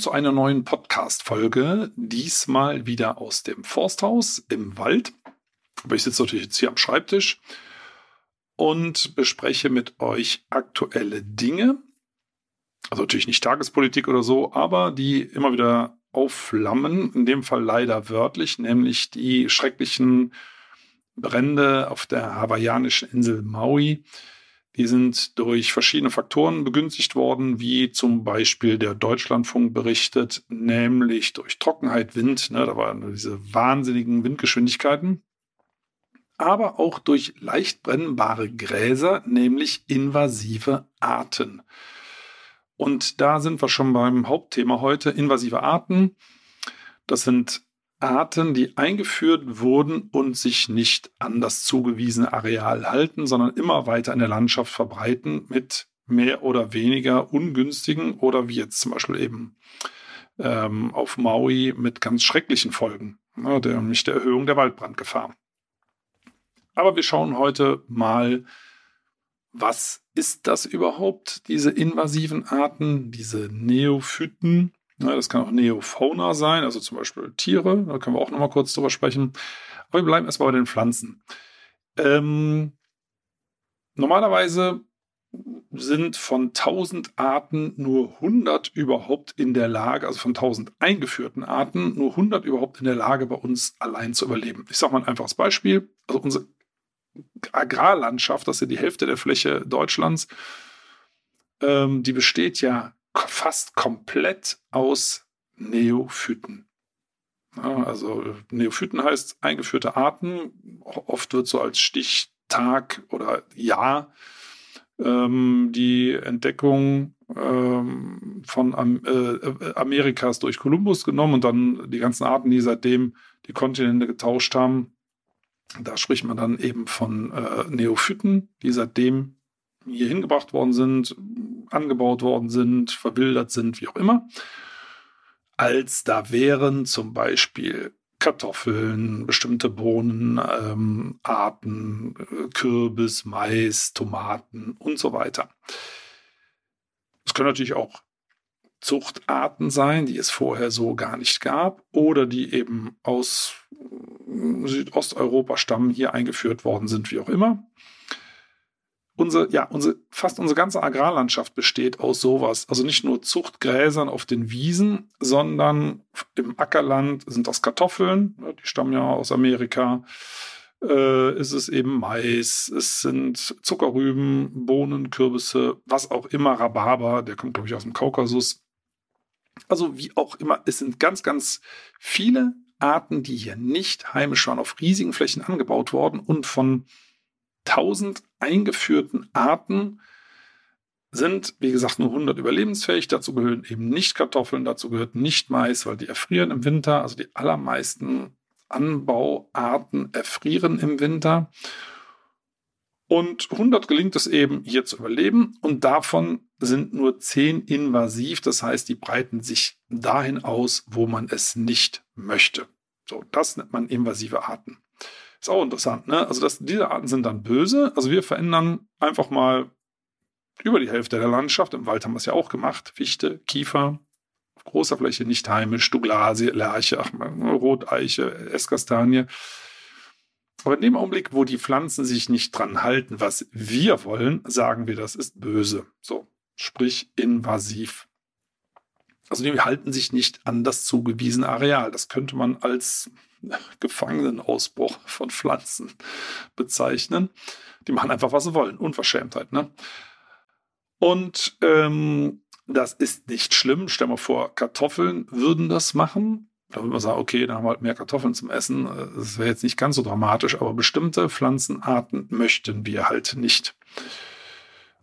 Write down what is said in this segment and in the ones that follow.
Zu einer neuen Podcast-Folge. Diesmal wieder aus dem Forsthaus im Wald. Aber ich sitze natürlich jetzt hier am Schreibtisch und bespreche mit euch aktuelle Dinge. Also natürlich nicht Tagespolitik oder so, aber die immer wieder aufflammen. In dem Fall leider wörtlich, nämlich die schrecklichen Brände auf der hawaiianischen Insel Maui die sind durch verschiedene Faktoren begünstigt worden, wie zum Beispiel der Deutschlandfunk berichtet, nämlich durch Trockenheit, Wind, ne, da waren diese wahnsinnigen Windgeschwindigkeiten, aber auch durch leicht brennbare Gräser, nämlich invasive Arten. Und da sind wir schon beim Hauptthema heute, invasive Arten. Das sind Arten, die eingeführt wurden und sich nicht an das zugewiesene Areal halten, sondern immer weiter in der Landschaft verbreiten mit mehr oder weniger ungünstigen oder wie jetzt zum Beispiel eben ähm, auf Maui mit ganz schrecklichen Folgen, ne, nämlich der Erhöhung der Waldbrandgefahr. Aber wir schauen heute mal, was ist das überhaupt, diese invasiven Arten, diese Neophyten? Ja, das kann auch Neofauna sein, also zum Beispiel Tiere. Da können wir auch noch mal kurz drüber sprechen. Aber wir bleiben erstmal bei den Pflanzen. Ähm, normalerweise sind von 1000 Arten nur 100 überhaupt in der Lage, also von 1000 eingeführten Arten, nur 100 überhaupt in der Lage, bei uns allein zu überleben. Ich sage mal ein einfaches Beispiel. Also unsere Agrarlandschaft, das ist ja die Hälfte der Fläche Deutschlands, ähm, die besteht ja fast komplett aus Neophyten. Ja, also Neophyten heißt eingeführte Arten. Oft wird so als Stichtag oder Jahr ähm, die Entdeckung ähm, von Am äh, Amerikas durch Kolumbus genommen und dann die ganzen Arten, die seitdem die Kontinente getauscht haben. Da spricht man dann eben von äh, Neophyten, die seitdem hier hingebracht worden sind, angebaut worden sind, verwildert sind, wie auch immer, als da wären zum Beispiel Kartoffeln, bestimmte Bohnenarten, ähm, äh, Kürbis, Mais, Tomaten und so weiter. Es können natürlich auch Zuchtarten sein, die es vorher so gar nicht gab oder die eben aus Südosteuropa stammen, hier eingeführt worden sind, wie auch immer unsere, ja, unsere, fast unsere ganze Agrarlandschaft besteht aus sowas. Also nicht nur Zuchtgräsern auf den Wiesen, sondern im Ackerland sind das Kartoffeln, die stammen ja aus Amerika. Äh, ist es eben Mais, es sind Zuckerrüben, Bohnen, Kürbisse, was auch immer, Rhabarber, der kommt, glaube ich, aus dem Kaukasus. Also wie auch immer, es sind ganz, ganz viele Arten, die hier nicht heimisch waren, auf riesigen Flächen angebaut worden und von 1000 eingeführten Arten sind, wie gesagt, nur 100 überlebensfähig. Dazu gehören eben nicht Kartoffeln, dazu gehört nicht Mais, weil die erfrieren im Winter. Also die allermeisten Anbauarten erfrieren im Winter. Und 100 gelingt es eben, hier zu überleben. Und davon sind nur 10 invasiv. Das heißt, die breiten sich dahin aus, wo man es nicht möchte. So, das nennt man invasive Arten. Ist auch interessant, ne? Also das, diese Arten sind dann böse. Also wir verändern einfach mal über die Hälfte der Landschaft. Im Wald haben wir es ja auch gemacht. Fichte, Kiefer, auf großer Fläche nicht heimisch, Douglasie, Lerche, ach, Roteiche, Esskastanie. Aber in dem Augenblick, wo die Pflanzen sich nicht dran halten, was wir wollen, sagen wir, das ist böse. So, sprich invasiv. Also die halten sich nicht an das zugewiesene Areal. Das könnte man als Gefangenenausbruch von Pflanzen bezeichnen. Die machen einfach, was sie wollen. Unverschämtheit. Ne? Und ähm, das ist nicht schlimm. Stell mal vor, Kartoffeln würden das machen. Da würde man sagen, okay, dann haben wir halt mehr Kartoffeln zum Essen. Das wäre jetzt nicht ganz so dramatisch, aber bestimmte Pflanzenarten möchten wir halt nicht.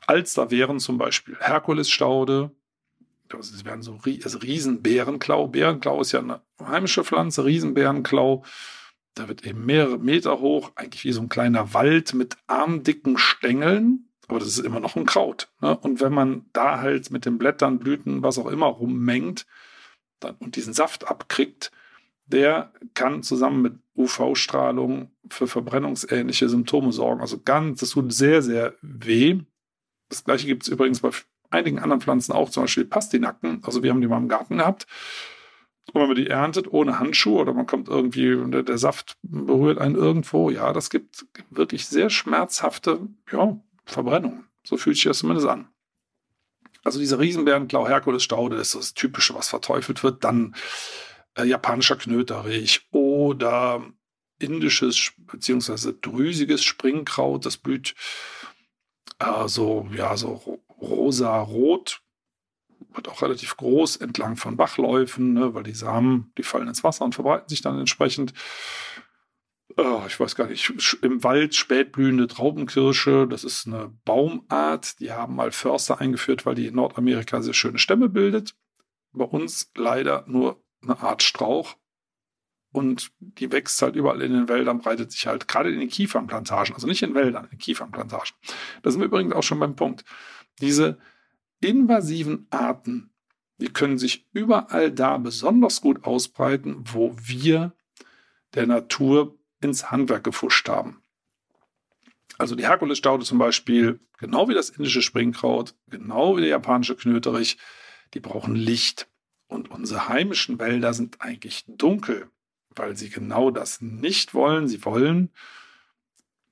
Als da wären zum Beispiel Herkulesstaude, es werden so also Riesenbärenklau. Bärenklau ist ja eine heimische Pflanze, Riesenbärenklau. Da wird eben mehrere Meter hoch, eigentlich wie so ein kleiner Wald mit armdicken Stängeln. Aber das ist immer noch ein Kraut. Ne? Und wenn man da halt mit den Blättern, Blüten, was auch immer rummengt dann, und diesen Saft abkriegt, der kann zusammen mit UV-Strahlung für verbrennungsähnliche Symptome sorgen. Also ganz, das tut sehr, sehr weh. Das gleiche gibt es übrigens bei einigen anderen Pflanzen auch, zum Beispiel Pastinaken. Also wir haben die mal im Garten gehabt. Und wenn man die erntet ohne Handschuhe oder man kommt irgendwie der, der Saft berührt einen irgendwo, ja, das gibt wirklich sehr schmerzhafte ja, Verbrennungen. So fühlt sich das zumindest an. Also diese Riesenbärenklau Herkules Staude ist das Typische, was verteufelt wird. Dann äh, japanischer Knöterich oder indisches bzw. drüsiges Springkraut. Das blüht äh, so, ja, so rosa-rot, wird auch relativ groß entlang von Bachläufen, ne, weil die Samen, die fallen ins Wasser und verbreiten sich dann entsprechend. Oh, ich weiß gar nicht, im Wald spätblühende Traubenkirsche, das ist eine Baumart, die haben mal Förster eingeführt, weil die in Nordamerika sehr schöne Stämme bildet. Bei uns leider nur eine Art Strauch. Und die wächst halt überall in den Wäldern, breitet sich halt gerade in den Kiefernplantagen, also nicht in Wäldern, in den Kiefernplantagen. Da sind wir übrigens auch schon beim Punkt. Diese invasiven Arten, die können sich überall da besonders gut ausbreiten, wo wir der Natur ins Handwerk gefuscht haben. Also die Herkulesstaude zum Beispiel, genau wie das indische Springkraut, genau wie der japanische Knöterich, die brauchen Licht. Und unsere heimischen Wälder sind eigentlich dunkel, weil sie genau das nicht wollen. Sie wollen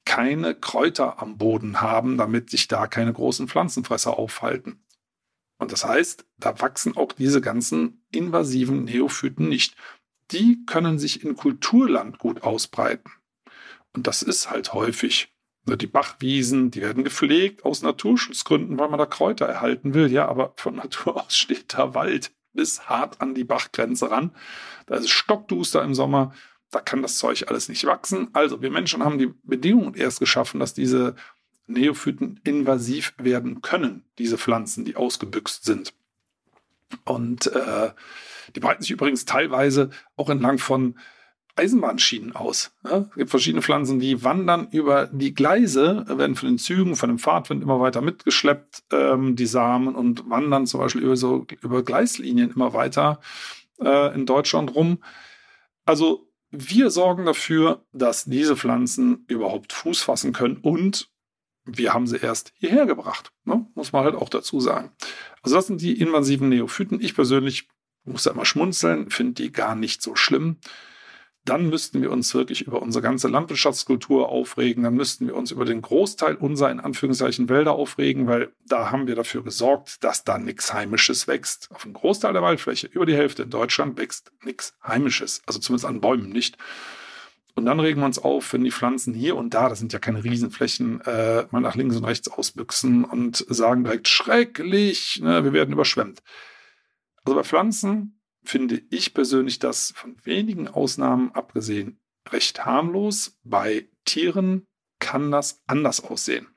keine Kräuter am Boden haben, damit sich da keine großen Pflanzenfresser aufhalten. Und das heißt, da wachsen auch diese ganzen invasiven Neophyten nicht. Die können sich in Kulturland gut ausbreiten. Und das ist halt häufig. Die Bachwiesen, die werden gepflegt aus Naturschutzgründen, weil man da Kräuter erhalten will. Ja, aber von Natur aus steht da Wald bis hart an die Bachgrenze ran. Da ist es stockduster im Sommer da kann das Zeug alles nicht wachsen. Also wir Menschen haben die Bedingungen erst geschaffen, dass diese Neophyten invasiv werden können, diese Pflanzen, die ausgebüxt sind. Und äh, die breiten sich übrigens teilweise auch entlang von Eisenbahnschienen aus. Ja, es gibt verschiedene Pflanzen, die wandern über die Gleise, werden von den Zügen, von dem Fahrtwind immer weiter mitgeschleppt, ähm, die Samen, und wandern zum Beispiel über, so, über Gleislinien immer weiter äh, in Deutschland rum. Also wir sorgen dafür, dass diese Pflanzen überhaupt Fuß fassen können und wir haben sie erst hierher gebracht. Ne? Muss man halt auch dazu sagen. Also das sind die invasiven Neophyten. Ich persönlich muss da immer schmunzeln, finde die gar nicht so schlimm dann müssten wir uns wirklich über unsere ganze Landwirtschaftskultur aufregen, dann müssten wir uns über den Großteil unserer in Anführungszeichen Wälder aufregen, weil da haben wir dafür gesorgt, dass da nichts Heimisches wächst. Auf einem Großteil der Waldfläche, über die Hälfte in Deutschland, wächst nichts Heimisches, also zumindest an Bäumen nicht. Und dann regen wir uns auf, wenn die Pflanzen hier und da, das sind ja keine Riesenflächen, äh, mal nach links und rechts ausbüchsen und sagen direkt schrecklich, ne, wir werden überschwemmt. Also bei Pflanzen finde ich persönlich das von wenigen Ausnahmen abgesehen recht harmlos. Bei Tieren kann das anders aussehen.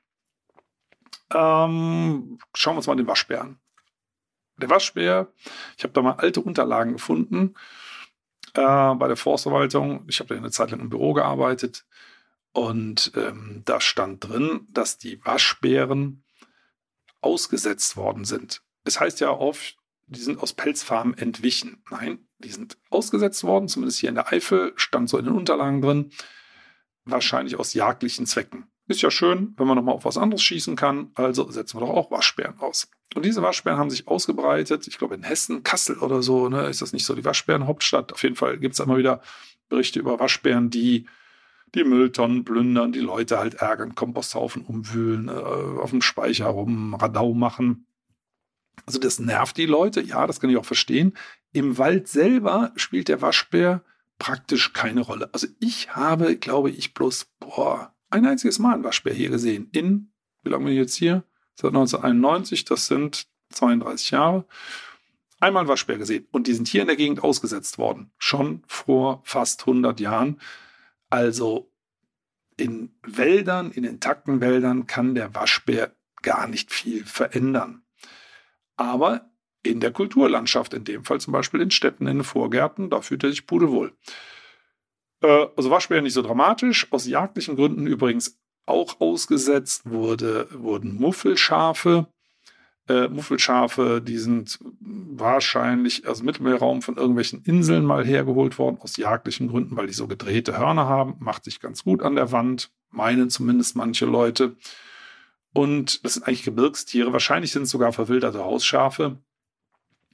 Ähm, schauen wir uns mal den Waschbär an. Der Waschbär, ich habe da mal alte Unterlagen gefunden äh, bei der Forstverwaltung. Ich habe da eine Zeit lang im Büro gearbeitet und ähm, da stand drin, dass die Waschbären ausgesetzt worden sind. Es heißt ja oft, die sind aus Pelzfarmen entwichen. Nein, die sind ausgesetzt worden, zumindest hier in der Eifel, stand so in den Unterlagen drin, wahrscheinlich aus jagdlichen Zwecken. Ist ja schön, wenn man nochmal auf was anderes schießen kann, also setzen wir doch auch Waschbären aus. Und diese Waschbären haben sich ausgebreitet, ich glaube in Hessen, Kassel oder so, ne, ist das nicht so die Waschbärenhauptstadt? Auf jeden Fall gibt es immer wieder Berichte über Waschbären, die die Mülltonnen plündern, die Leute halt ärgern, Komposthaufen umwühlen, äh, auf dem Speicher rum Radau machen. Also das nervt die Leute, ja, das kann ich auch verstehen. Im Wald selber spielt der Waschbär praktisch keine Rolle. Also ich habe, glaube ich, bloß boah, ein einziges Mal einen Waschbär hier gesehen. In, wie lange bin ich jetzt hier? Seit 1991, das sind 32 Jahre. Einmal einen Waschbär gesehen. Und die sind hier in der Gegend ausgesetzt worden. Schon vor fast 100 Jahren. Also in Wäldern, in intakten Wäldern kann der Waschbär gar nicht viel verändern. Aber in der Kulturlandschaft, in dem Fall zum Beispiel in Städten, in den Vorgärten, da fühlt er sich pudelwohl. Äh, also Waschbären nicht so dramatisch, aus jagdlichen Gründen übrigens auch ausgesetzt wurde, wurden Muffelschafe. Äh, Muffelschafe, die sind wahrscheinlich aus dem Mittelmeerraum von irgendwelchen Inseln mal hergeholt worden, aus jagdlichen Gründen, weil die so gedrehte Hörner haben. Macht sich ganz gut an der Wand, meinen zumindest manche Leute. Und das sind eigentlich Gebirgstiere. Wahrscheinlich sind es sogar verwilderte Hausschafe.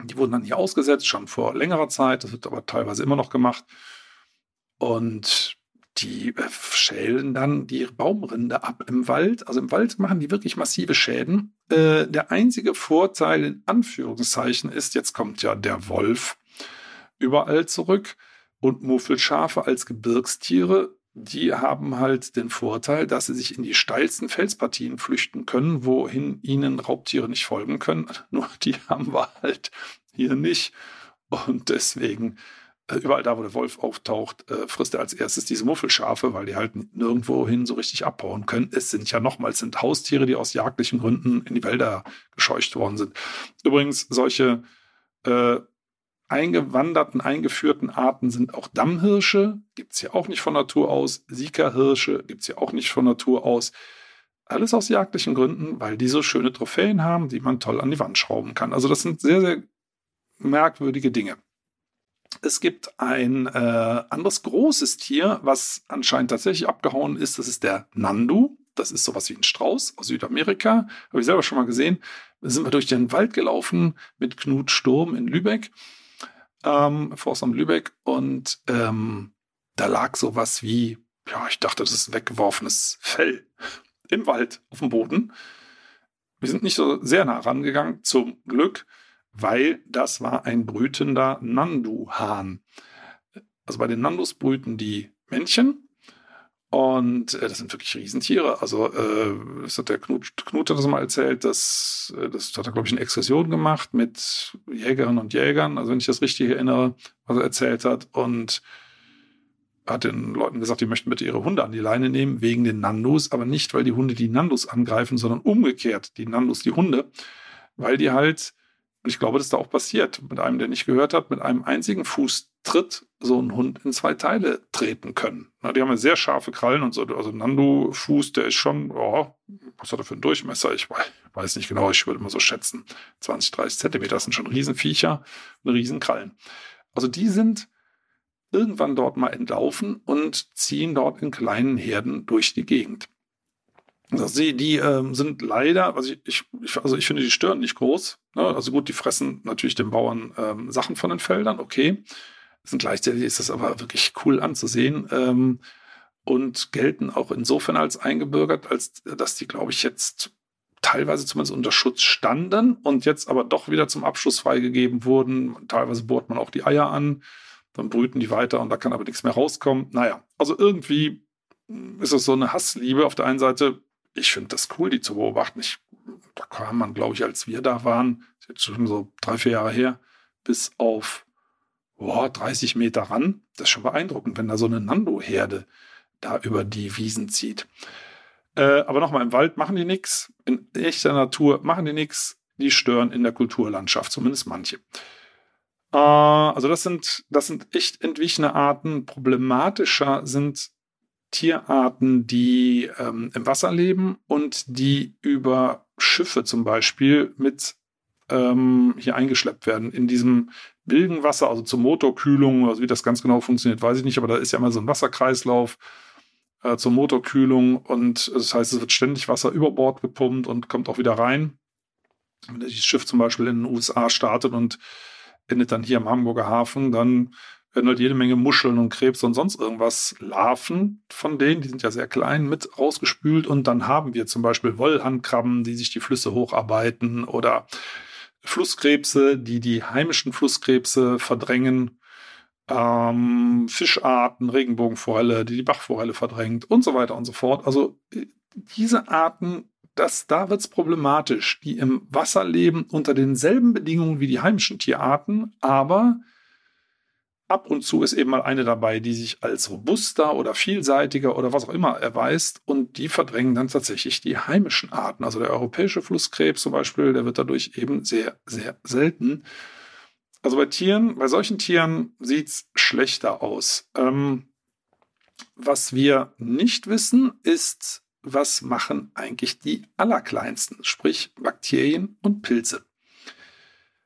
Die wurden dann hier ausgesetzt, schon vor längerer Zeit. Das wird aber teilweise immer noch gemacht. Und die schälen dann die Baumrinde ab im Wald. Also im Wald machen die wirklich massive Schäden. Äh, der einzige Vorteil in Anführungszeichen ist, jetzt kommt ja der Wolf überall zurück und Muffelschafe als Gebirgstiere, die haben halt den Vorteil, dass sie sich in die steilsten Felspartien flüchten können, wohin ihnen Raubtiere nicht folgen können. Nur die haben wir halt hier nicht. Und deswegen äh, überall da, wo der Wolf auftaucht, äh, frisst er als erstes diese Muffelschafe, weil die halt nirgendwohin so richtig abbauen können. Es sind ja nochmals sind Haustiere, die aus jagdlichen Gründen in die Wälder gescheucht worden sind. Übrigens, solche äh, eingewanderten, eingeführten Arten sind auch Dammhirsche, gibt es ja auch nicht von Natur aus. Sika-Hirsche gibt es ja auch nicht von Natur aus. Alles aus jagdlichen Gründen, weil die so schöne Trophäen haben, die man toll an die Wand schrauben kann. Also das sind sehr, sehr merkwürdige Dinge. Es gibt ein äh, anderes großes Tier, was anscheinend tatsächlich abgehauen ist. Das ist der Nandu. Das ist sowas wie ein Strauß aus Südamerika. Habe ich selber schon mal gesehen. Da sind wir durch den Wald gelaufen mit Knut Sturm in Lübeck, ähm, Forstamt Lübeck. Und ähm, da lag sowas wie, ja, ich dachte, das ist weggeworfenes Fell im Wald auf dem Boden. Wir sind nicht so sehr nah rangegangen, zum Glück weil das war ein brütender Nandu-Hahn. Also bei den Nandus brüten die Männchen und äh, das sind wirklich Riesentiere. Also äh, das hat der Knut, Knut hat das mal erzählt, dass äh, das hat er glaube ich eine Exkursion gemacht mit Jägerinnen und Jägern, also wenn ich das richtig erinnere, was er erzählt hat. Und hat den Leuten gesagt, die möchten bitte ihre Hunde an die Leine nehmen wegen den Nandus, aber nicht weil die Hunde die Nandus angreifen, sondern umgekehrt die Nandus die Hunde, weil die halt und ich glaube, das ist da auch passiert. Mit einem, der nicht gehört hat, mit einem einzigen Fußtritt so einen Hund in zwei Teile treten können. Na, die haben ja sehr scharfe Krallen und so. Also Nando-Fuß, der ist schon, oh, was hat er für einen Durchmesser? Ich weiß nicht genau, ich würde mal so schätzen. 20, 30 Zentimeter, sind schon Riesenviecher und Riesenkrallen. Also die sind irgendwann dort mal entlaufen und ziehen dort in kleinen Herden durch die Gegend. Die, die ähm, sind leider, also ich, ich, also ich finde, die stören nicht groß. Ne? Also gut, die fressen natürlich den Bauern ähm, Sachen von den Feldern, okay. Sind gleichzeitig ist das aber wirklich cool anzusehen ähm, und gelten auch insofern als eingebürgert, als dass die, glaube ich, jetzt teilweise zumindest unter Schutz standen und jetzt aber doch wieder zum Abschluss freigegeben wurden. Teilweise bohrt man auch die Eier an, dann brüten die weiter und da kann aber nichts mehr rauskommen. Naja, also irgendwie ist es so eine Hassliebe. Auf der einen Seite ich finde das cool, die zu beobachten. Ich, da kam man, glaube ich, als wir da waren, jetzt schon so drei, vier Jahre her, bis auf boah, 30 Meter ran. Das ist schon beeindruckend, wenn da so eine Nando-Herde da über die Wiesen zieht. Äh, aber nochmal, im Wald machen die nichts, in echter Natur machen die nichts, die stören in der Kulturlandschaft, zumindest manche. Äh, also das sind, das sind echt entwichene Arten. Problematischer sind Tierarten, die ähm, im Wasser leben und die über Schiffe zum Beispiel mit ähm, hier eingeschleppt werden. In diesem Bilgenwasser, also zur Motorkühlung, also wie das ganz genau funktioniert, weiß ich nicht, aber da ist ja immer so ein Wasserkreislauf äh, zur Motorkühlung und das heißt, es wird ständig Wasser über Bord gepumpt und kommt auch wieder rein. Wenn das Schiff zum Beispiel in den USA startet und endet dann hier im Hamburger Hafen, dann werden halt jede Menge Muscheln und Krebs und sonst irgendwas Larven von denen, die sind ja sehr klein, mit rausgespült. Und dann haben wir zum Beispiel Wollhandkrabben, die sich die Flüsse hocharbeiten oder Flusskrebse, die die heimischen Flusskrebse verdrängen. Ähm, Fischarten, Regenbogenforelle, die die Bachforelle verdrängt und so weiter und so fort. Also äh, diese Arten, das, da wird's problematisch, die im Wasser leben unter denselben Bedingungen wie die heimischen Tierarten, aber ab und zu ist eben mal eine dabei, die sich als robuster oder vielseitiger oder was auch immer erweist und die verdrängen dann tatsächlich die heimischen Arten. Also der europäische Flusskrebs zum Beispiel, der wird dadurch eben sehr, sehr selten. Also bei Tieren, bei solchen Tieren sieht es schlechter aus. Ähm, was wir nicht wissen, ist, was machen eigentlich die Allerkleinsten, sprich Bakterien und Pilze.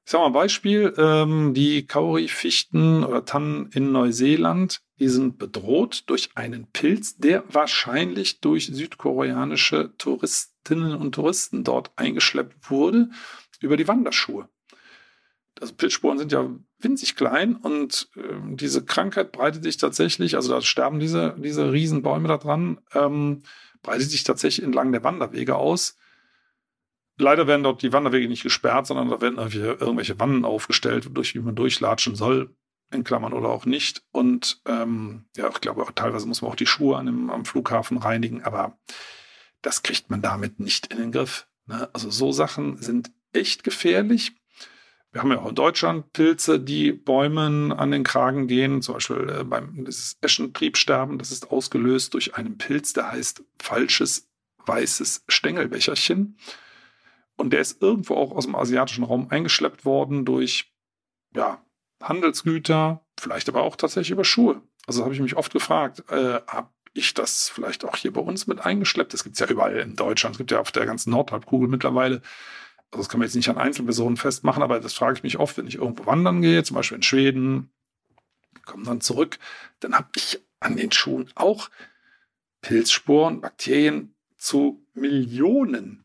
Ich sage mal ein Beispiel, ähm, die Kauri-Fichten oder Tannen in Neuseeland, die sind bedroht durch einen Pilz, der wahrscheinlich durch südkoreanische Touristinnen und Touristen dort eingeschleppt wurde über die Wanderschuhe. Also Pilzsporen sind ja winzig klein und äh, diese Krankheit breitet sich tatsächlich, also da sterben diese, diese Riesenbäume da dran, ähm, breitet sich tatsächlich entlang der Wanderwege aus. Leider werden dort die Wanderwege nicht gesperrt, sondern da werden irgendwelche Wannen aufgestellt, durch die man durchlatschen soll, in Klammern oder auch nicht. Und ähm, ja, ich glaube, teilweise muss man auch die Schuhe an dem, am Flughafen reinigen, aber das kriegt man damit nicht in den Griff. Ne? Also so Sachen sind echt gefährlich. Wir haben ja auch in Deutschland Pilze, die Bäumen an den Kragen gehen, zum Beispiel äh, beim Eschentriebsterben. Das ist ausgelöst durch einen Pilz, der heißt falsches weißes Stängelbecherchen. Und der ist irgendwo auch aus dem asiatischen Raum eingeschleppt worden durch ja, Handelsgüter, vielleicht aber auch tatsächlich über Schuhe. Also habe ich mich oft gefragt, äh, habe ich das vielleicht auch hier bei uns mit eingeschleppt? Das gibt es ja überall in Deutschland, es gibt ja auf der ganzen Nordhalbkugel mittlerweile also das kann man jetzt nicht an Einzelpersonen festmachen, aber das frage ich mich oft, wenn ich irgendwo wandern gehe, zum Beispiel in Schweden, komme dann zurück, dann habe ich an den Schuhen auch Pilzsporen, Bakterien zu Millionen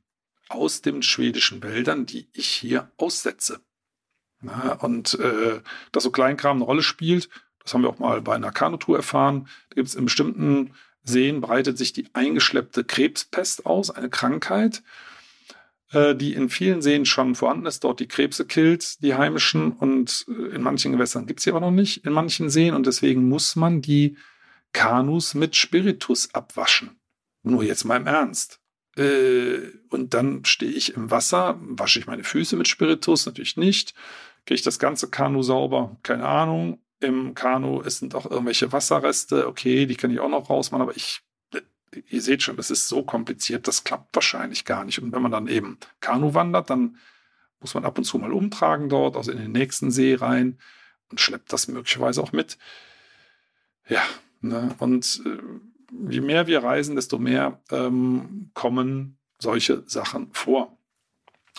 aus den schwedischen Wäldern, die ich hier aussetze. Na, und äh, dass so Kleinkram eine Rolle spielt, das haben wir auch mal bei einer Kanutour erfahren. Da gibt es in bestimmten Seen breitet sich die eingeschleppte Krebspest aus, eine Krankheit. Äh, die in vielen Seen schon vorhanden ist, dort die Krebse killt, die heimischen, und äh, in manchen Gewässern gibt es sie aber noch nicht, in manchen Seen, und deswegen muss man die Kanus mit Spiritus abwaschen. Nur jetzt mal im Ernst. Äh, und dann stehe ich im Wasser, wasche ich meine Füße mit Spiritus, natürlich nicht. Kriege ich das ganze Kanu sauber? Keine Ahnung. Im Kanu sind auch irgendwelche Wasserreste, okay, die kann ich auch noch rausmachen, aber ich ihr seht schon, das ist so kompliziert, das klappt wahrscheinlich gar nicht. Und wenn man dann eben Kanu wandert, dann muss man ab und zu mal umtragen dort, also in den nächsten See rein und schleppt das möglicherweise auch mit. Ja, ne? und äh, je mehr wir reisen, desto mehr ähm, kommen solche Sachen vor.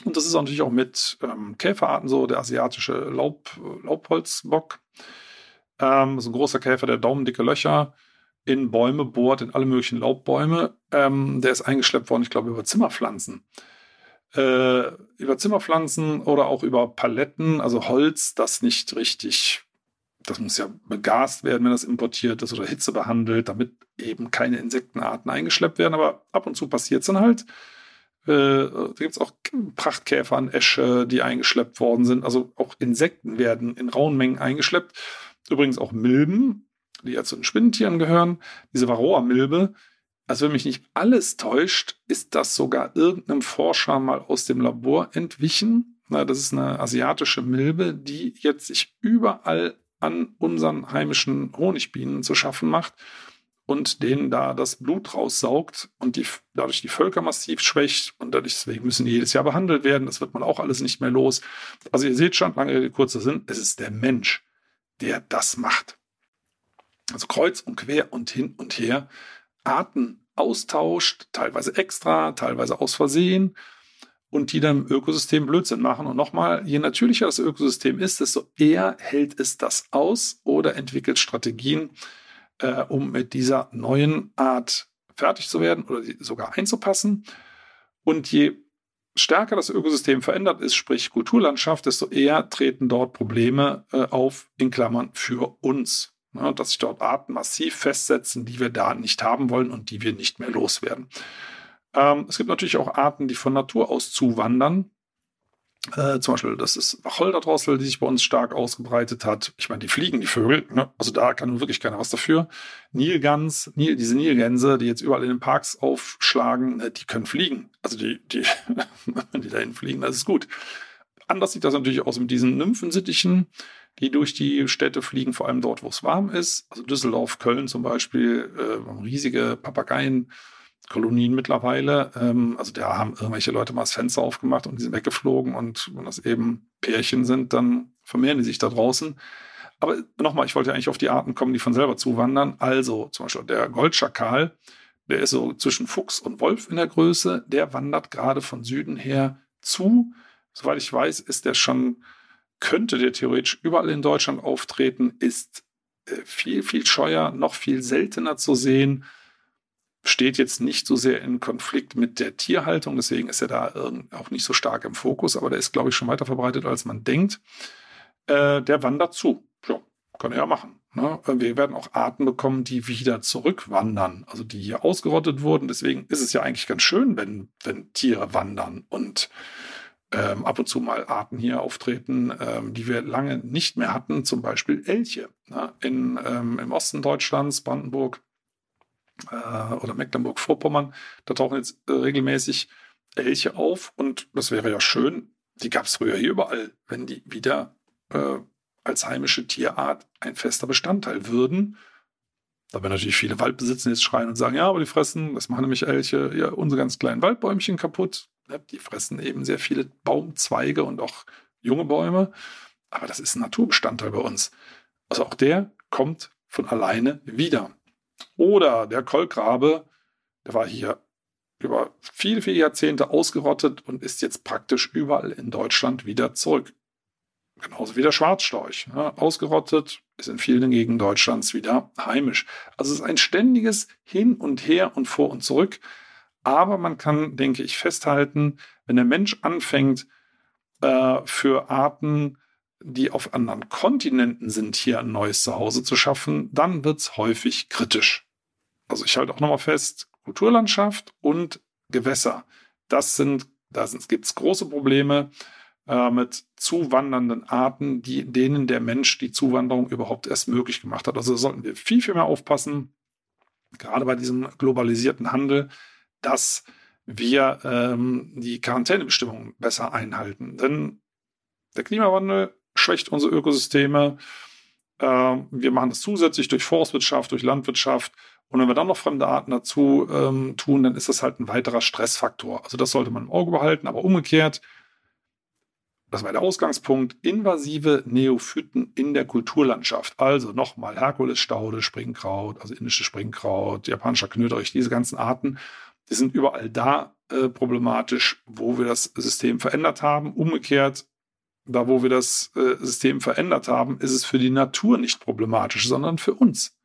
Und das ist natürlich auch mit ähm, Käferarten so, der asiatische Laub, Laubholzbock. Ähm, ist ein großer Käfer, der daumendicke Löcher in Bäume bohrt, in alle möglichen Laubbäume. Ähm, der ist eingeschleppt worden, ich glaube, über Zimmerpflanzen. Äh, über Zimmerpflanzen oder auch über Paletten, also Holz, das nicht richtig, das muss ja begast werden, wenn das importiert ist oder Hitze behandelt, damit eben keine Insektenarten eingeschleppt werden. Aber ab und zu passiert es dann halt. Äh, da gibt es auch Prachtkäfer an Esche, die eingeschleppt worden sind. Also auch Insekten werden in rauen Mengen eingeschleppt. Übrigens auch Milben, die ja zu den Spinnentieren gehören, diese Varroa-Milbe. Also wenn mich nicht alles täuscht, ist das sogar irgendeinem Forscher mal aus dem Labor entwichen. Na, das ist eine asiatische Milbe, die jetzt sich überall an unseren heimischen Honigbienen zu schaffen macht und denen da das Blut raussaugt und die, dadurch die Völker massiv schwächt und deswegen müssen die jedes Jahr behandelt werden. Das wird man auch alles nicht mehr los. Also ihr seht schon, lange kurzer Sinn, es ist der Mensch, der das macht also kreuz und quer und hin und her, Arten austauscht, teilweise extra, teilweise aus Versehen und die dann im Ökosystem Blödsinn machen. Und nochmal, je natürlicher das Ökosystem ist, desto eher hält es das aus oder entwickelt Strategien, äh, um mit dieser neuen Art fertig zu werden oder sogar einzupassen. Und je stärker das Ökosystem verändert ist, sprich Kulturlandschaft, desto eher treten dort Probleme äh, auf, in Klammern, für uns ne, dass sich dort Arten massiv festsetzen, die wir da nicht haben wollen und die wir nicht mehr loswerden. Ähm, es gibt natürlich auch Arten, die von Natur aus zuwandern. Äh, zum Beispiel, das ist Wacholderdrossel, die sich bei uns stark ausgebreitet hat. Ich meine, die fliegen, die Vögel, ne? also da kann wirklich keiner was dafür. Nilgans, Nil, diese Nilgänse, die jetzt überall in den Parks aufschlagen, ne, die können fliegen. Also die, die, wenn die dahin fliegen, das ist gut. Anders sieht das natürlich aus mit diesen Nymphensittichen die durch die Städte fliegen, vor allem dort, wo es warm ist. Also Düsseldorf, Köln zum Beispiel, äh, riesige Papageienkolonien mittlerweile. Ähm, also da haben irgendwelche Leute mal das Fenster aufgemacht und die sind weggeflogen und wenn das eben Pärchen sind, dann vermehren die sich da draußen. Aber nochmal, ich wollte eigentlich auf die Arten kommen, die von selber zuwandern. Also zum Beispiel der Goldschakal, der ist so zwischen Fuchs und Wolf in der Größe, der wandert gerade von Süden her zu. Soweit ich weiß, ist der schon, könnte der theoretisch überall in Deutschland auftreten, ist äh, viel, viel scheuer, noch viel seltener zu sehen, steht jetzt nicht so sehr in Konflikt mit der Tierhaltung, deswegen ist er da auch nicht so stark im Fokus, aber der ist, glaube ich, schon weiter verbreitet, als man denkt. Äh, der wandert zu. Ja, kann er ja machen. Ne? Wir werden auch Arten bekommen, die wieder zurückwandern, also die hier ausgerottet wurden. Deswegen ist es ja eigentlich ganz schön, wenn, wenn Tiere wandern und ähm, ab und zu mal Arten hier auftreten, ähm, die wir lange nicht mehr hatten, zum Beispiel Elche. Ne? In, ähm, Im Osten Deutschlands, Brandenburg oder Mecklenburg-Vorpommern, da tauchen jetzt äh, regelmäßig Elche auf und das wäre ja schön. Die gab es früher hier überall, wenn die wieder äh, als heimische Tierart ein fester Bestandteil würden. Da werden natürlich viele Waldbesitzer jetzt schreien und sagen, ja, aber die fressen, das machen nämlich Elche, ja, unsere ganz kleinen Waldbäumchen kaputt. Die fressen eben sehr viele Baumzweige und auch junge Bäume. Aber das ist ein Naturbestandteil bei uns. Also auch der kommt von alleine wieder. Oder der Kolkrabe, der war hier über viele, viele Jahrzehnte ausgerottet und ist jetzt praktisch überall in Deutschland wieder zurück. Genauso wie der Schwarzstorch. Ne? ausgerottet, ist in vielen Gegenden Deutschlands wieder heimisch. Also es ist ein ständiges Hin und Her und vor und zurück. Aber man kann, denke ich, festhalten, wenn der Mensch anfängt, äh, für Arten, die auf anderen Kontinenten sind, hier ein neues Zuhause zu schaffen, dann wird es häufig kritisch. Also ich halte auch nochmal fest, Kulturlandschaft und Gewässer, das sind, da gibt es große Probleme äh, mit zuwandernden Arten, die, denen der Mensch die Zuwanderung überhaupt erst möglich gemacht hat. Also sollten wir viel, viel mehr aufpassen, gerade bei diesem globalisierten Handel, dass wir ähm, die Quarantänebestimmungen besser einhalten. Denn der Klimawandel schwächt unsere Ökosysteme. Äh, wir machen das zusätzlich durch Forstwirtschaft, durch Landwirtschaft. Und wenn wir dann noch fremde Arten dazu ähm, tun, dann ist das halt ein weiterer Stressfaktor. Also das sollte man im Auge behalten. Aber umgekehrt, das war der Ausgangspunkt, invasive Neophyten in der Kulturlandschaft. Also nochmal Herkulesstaude, Springkraut, also indische Springkraut, japanischer Knöterich, diese ganzen Arten, die sind überall da äh, problematisch, wo wir das System verändert haben. Umgekehrt, da wo wir das äh, System verändert haben, ist es für die Natur nicht problematisch, sondern für uns.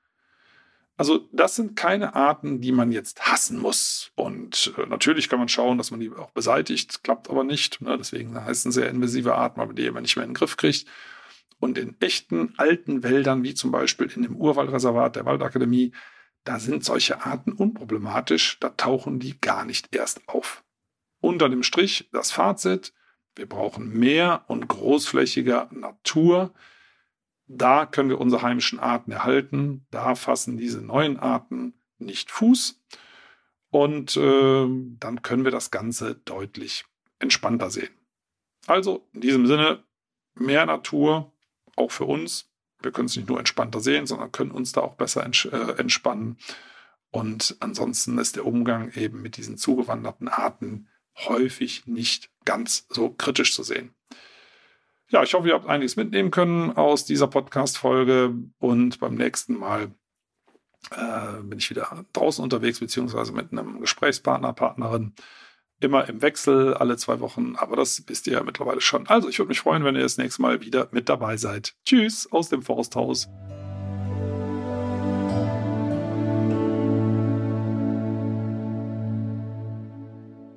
Also das sind keine Arten, die man jetzt hassen muss. Und äh, natürlich kann man schauen, dass man die auch beseitigt, klappt aber nicht. Ne? Deswegen heißen sehr invasive Arten, aber die man nicht mehr in den Griff kriegt. Und in echten alten Wäldern, wie zum Beispiel in dem Urwaldreservat der Waldakademie, da sind solche Arten unproblematisch, da tauchen die gar nicht erst auf. Unter dem Strich das Fazit, wir brauchen mehr und großflächiger Natur, da können wir unsere heimischen Arten erhalten. Da fassen diese neuen Arten nicht Fuß. Und äh, dann können wir das Ganze deutlich entspannter sehen. Also in diesem Sinne, mehr Natur, auch für uns. Wir können es nicht nur entspannter sehen, sondern können uns da auch besser äh, entspannen. Und ansonsten ist der Umgang eben mit diesen zugewanderten Arten häufig nicht ganz so kritisch zu sehen. Ja, ich hoffe, ihr habt einiges mitnehmen können aus dieser Podcast-Folge und beim nächsten Mal äh, bin ich wieder draußen unterwegs, beziehungsweise mit einem Gesprächspartner, Partnerin. Immer im Wechsel, alle zwei Wochen, aber das wisst ihr ja mittlerweile schon. Also, ich würde mich freuen, wenn ihr das nächste Mal wieder mit dabei seid. Tschüss aus dem Forsthaus.